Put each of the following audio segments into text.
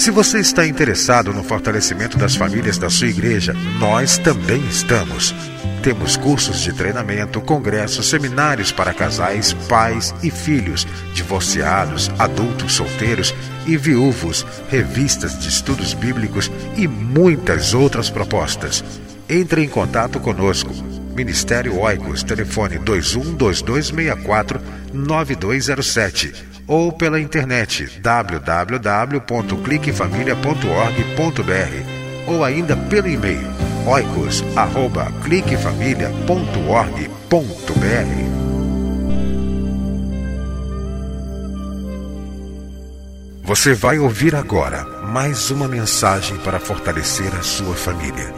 Se você está interessado no fortalecimento das famílias da sua igreja, nós também estamos. Temos cursos de treinamento, congressos, seminários para casais, pais e filhos, divorciados, adultos solteiros e viúvos, revistas de estudos bíblicos e muitas outras propostas. Entre em contato conosco. Ministério Oicos, telefone 212264 9207 ou pela internet www.cliquefamilia.org.br ou ainda pelo e-mail oicos@cliquefamilia.org.br. Você vai ouvir agora mais uma mensagem para fortalecer a sua família.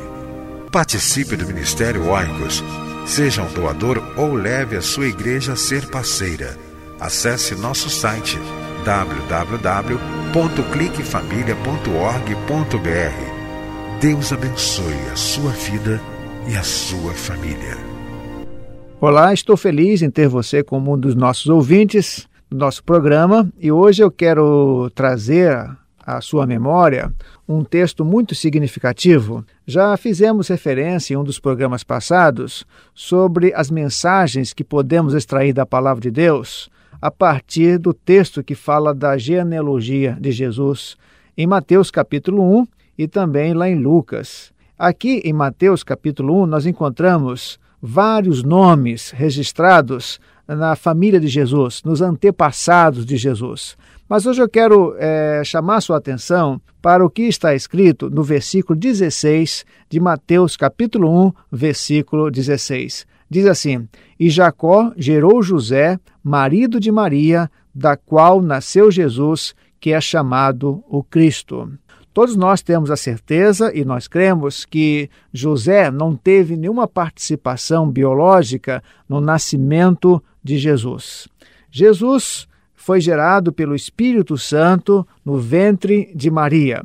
Participe do Ministério Oicos. Seja um doador ou leve a sua igreja a ser parceira Acesse nosso site www.cliquefamilia.org.br. Deus abençoe a sua vida e a sua família. Olá, estou feliz em ter você como um dos nossos ouvintes do nosso programa e hoje eu quero trazer à sua memória um texto muito significativo. Já fizemos referência em um dos programas passados sobre as mensagens que podemos extrair da palavra de Deus a partir do texto que fala da genealogia de Jesus em Mateus capítulo 1 e também lá em Lucas. Aqui em Mateus capítulo 1 nós encontramos vários nomes registrados na família de Jesus, nos antepassados de Jesus. Mas hoje eu quero é, chamar sua atenção para o que está escrito no versículo 16 de Mateus capítulo 1, versículo 16. Diz assim: E Jacó gerou José, marido de Maria, da qual nasceu Jesus, que é chamado o Cristo. Todos nós temos a certeza e nós cremos que José não teve nenhuma participação biológica no nascimento de Jesus. Jesus foi gerado pelo Espírito Santo no ventre de Maria.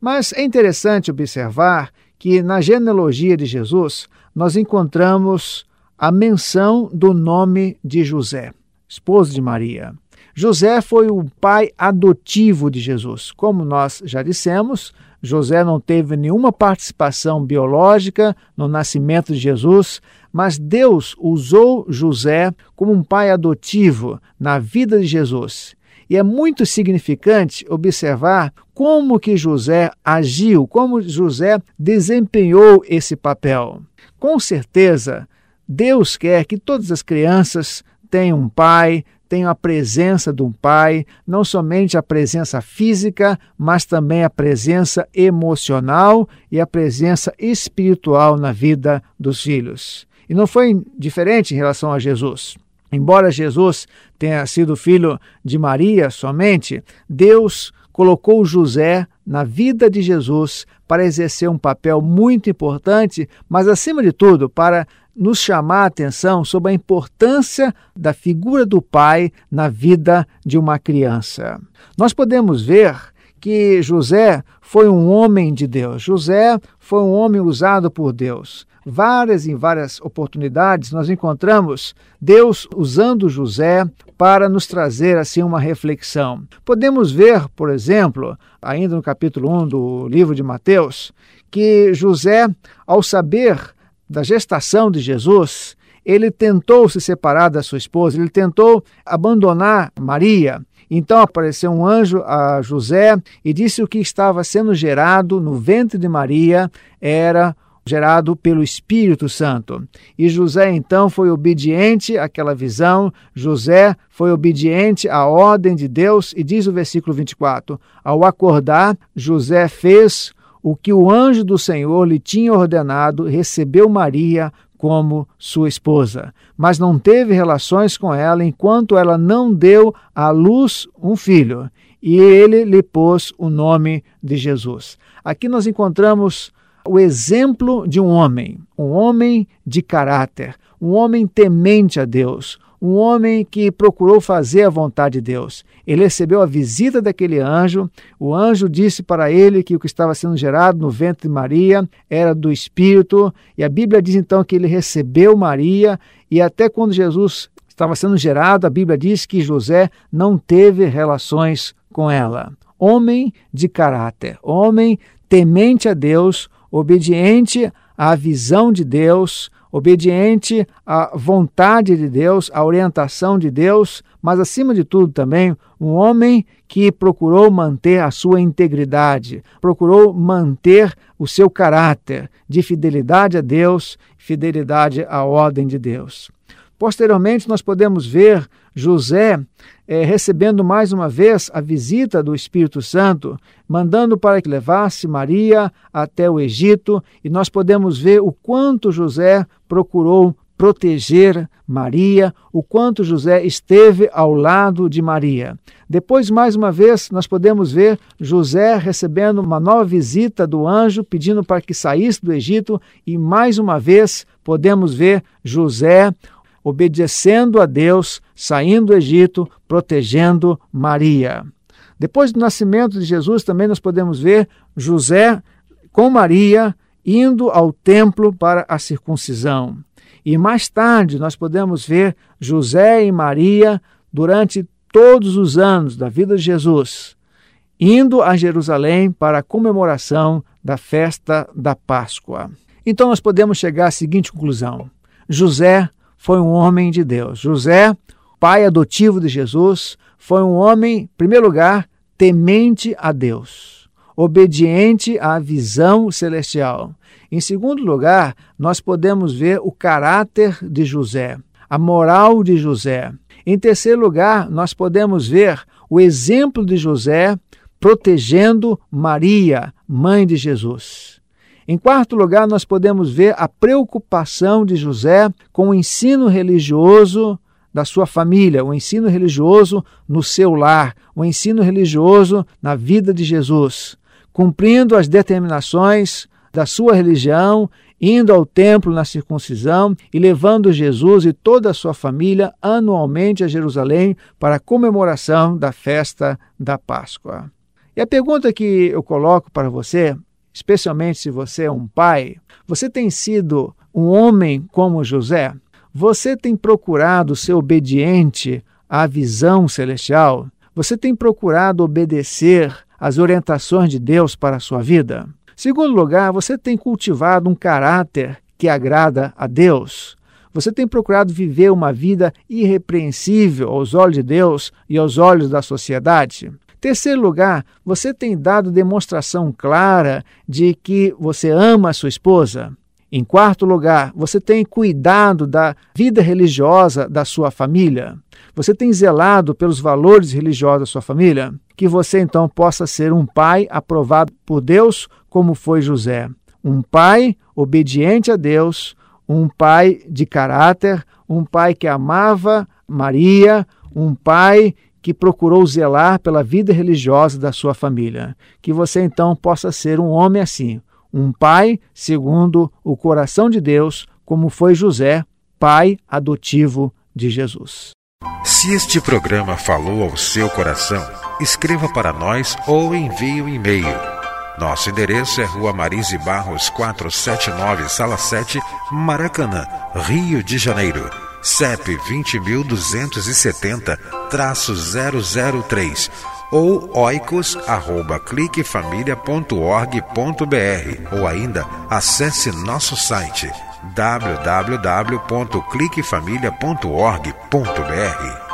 Mas é interessante observar que na genealogia de Jesus nós encontramos a menção do nome de José, esposo de Maria. José foi o pai adotivo de Jesus. Como nós já dissemos, José não teve nenhuma participação biológica no nascimento de Jesus, mas Deus usou José como um pai adotivo na vida de Jesus. E é muito significante observar como que José agiu, como José desempenhou esse papel. Com certeza, Deus quer que todas as crianças tenham um pai, tenham a presença de um pai, não somente a presença física, mas também a presença emocional e a presença espiritual na vida dos filhos. E não foi diferente em relação a Jesus. Embora Jesus tenha sido filho de Maria somente, Deus colocou José na vida de Jesus para exercer um papel muito importante, mas acima de tudo para nos chamar a atenção sobre a importância da figura do pai na vida de uma criança. Nós podemos ver que José foi um homem de Deus. José foi um homem usado por Deus. Várias em várias oportunidades nós encontramos Deus usando José para nos trazer assim uma reflexão. Podemos ver, por exemplo, ainda no capítulo 1 do livro de Mateus, que José, ao saber da gestação de Jesus, ele tentou se separar da sua esposa, ele tentou abandonar Maria. Então apareceu um anjo a José e disse o que estava sendo gerado no ventre de Maria era gerado pelo Espírito Santo. E José então foi obediente àquela visão, José foi obediente à ordem de Deus, e diz o versículo 24: Ao acordar, José fez o que o anjo do Senhor lhe tinha ordenado, recebeu Maria como sua esposa, mas não teve relações com ela enquanto ela não deu à luz um filho, e ele lhe pôs o nome de Jesus. Aqui nós encontramos o exemplo de um homem, um homem de caráter, um homem temente a Deus, um homem que procurou fazer a vontade de Deus. Ele recebeu a visita daquele anjo. O anjo disse para ele que o que estava sendo gerado no ventre de Maria era do Espírito. E a Bíblia diz então que ele recebeu Maria. E até quando Jesus estava sendo gerado, a Bíblia diz que José não teve relações com ela. Homem de caráter, homem temente a Deus, obediente à visão de Deus, obediente à vontade de Deus, à orientação de Deus, mas acima de tudo também um homem que procurou manter a sua integridade, procurou manter o seu caráter de fidelidade a Deus, fidelidade à ordem de Deus. Posteriormente, nós podemos ver José é, recebendo mais uma vez a visita do Espírito Santo, mandando para que levasse Maria até o Egito, e nós podemos ver o quanto José procurou proteger Maria, o quanto José esteve ao lado de Maria. Depois, mais uma vez, nós podemos ver José recebendo uma nova visita do anjo, pedindo para que saísse do Egito, e mais uma vez podemos ver José obedecendo a Deus, saindo do Egito, protegendo Maria. Depois do nascimento de Jesus, também nós podemos ver José com Maria indo ao templo para a circuncisão. E mais tarde nós podemos ver José e Maria durante todos os anos da vida de Jesus, indo a Jerusalém para a comemoração da festa da Páscoa. Então nós podemos chegar à seguinte conclusão: José foi um homem de Deus. José, pai adotivo de Jesus, foi um homem, em primeiro lugar, temente a Deus, obediente à visão celestial. Em segundo lugar, nós podemos ver o caráter de José, a moral de José. Em terceiro lugar, nós podemos ver o exemplo de José protegendo Maria, mãe de Jesus. Em quarto lugar, nós podemos ver a preocupação de José com o ensino religioso da sua família, o ensino religioso no seu lar, o ensino religioso na vida de Jesus, cumprindo as determinações da sua religião, indo ao templo na circuncisão e levando Jesus e toda a sua família anualmente a Jerusalém para a comemoração da festa da Páscoa. E a pergunta que eu coloco para você especialmente se você é um pai, você tem sido um homem como José? Você tem procurado ser obediente à visão celestial? Você tem procurado obedecer às orientações de Deus para a sua vida? Segundo lugar, você tem cultivado um caráter que agrada a Deus? Você tem procurado viver uma vida irrepreensível aos olhos de Deus e aos olhos da sociedade? Terceiro lugar, você tem dado demonstração clara de que você ama a sua esposa? Em quarto lugar, você tem cuidado da vida religiosa da sua família? Você tem zelado pelos valores religiosos da sua família? Que você então possa ser um pai aprovado por Deus, como foi José. Um pai obediente a Deus, um pai de caráter, um pai que amava Maria, um pai que procurou zelar pela vida religiosa da sua família. Que você então possa ser um homem assim, um pai segundo o coração de Deus, como foi José, pai adotivo de Jesus. Se este programa falou ao seu coração, escreva para nós ou envie um e-mail. Nosso endereço é Rua Marise Barros 479, Sala 7, Maracanã, Rio de Janeiro CEP 20.270-003 ou oicos@cliquefamilia.org.br ou ainda acesse nosso site www.cliquefamilia.org.br.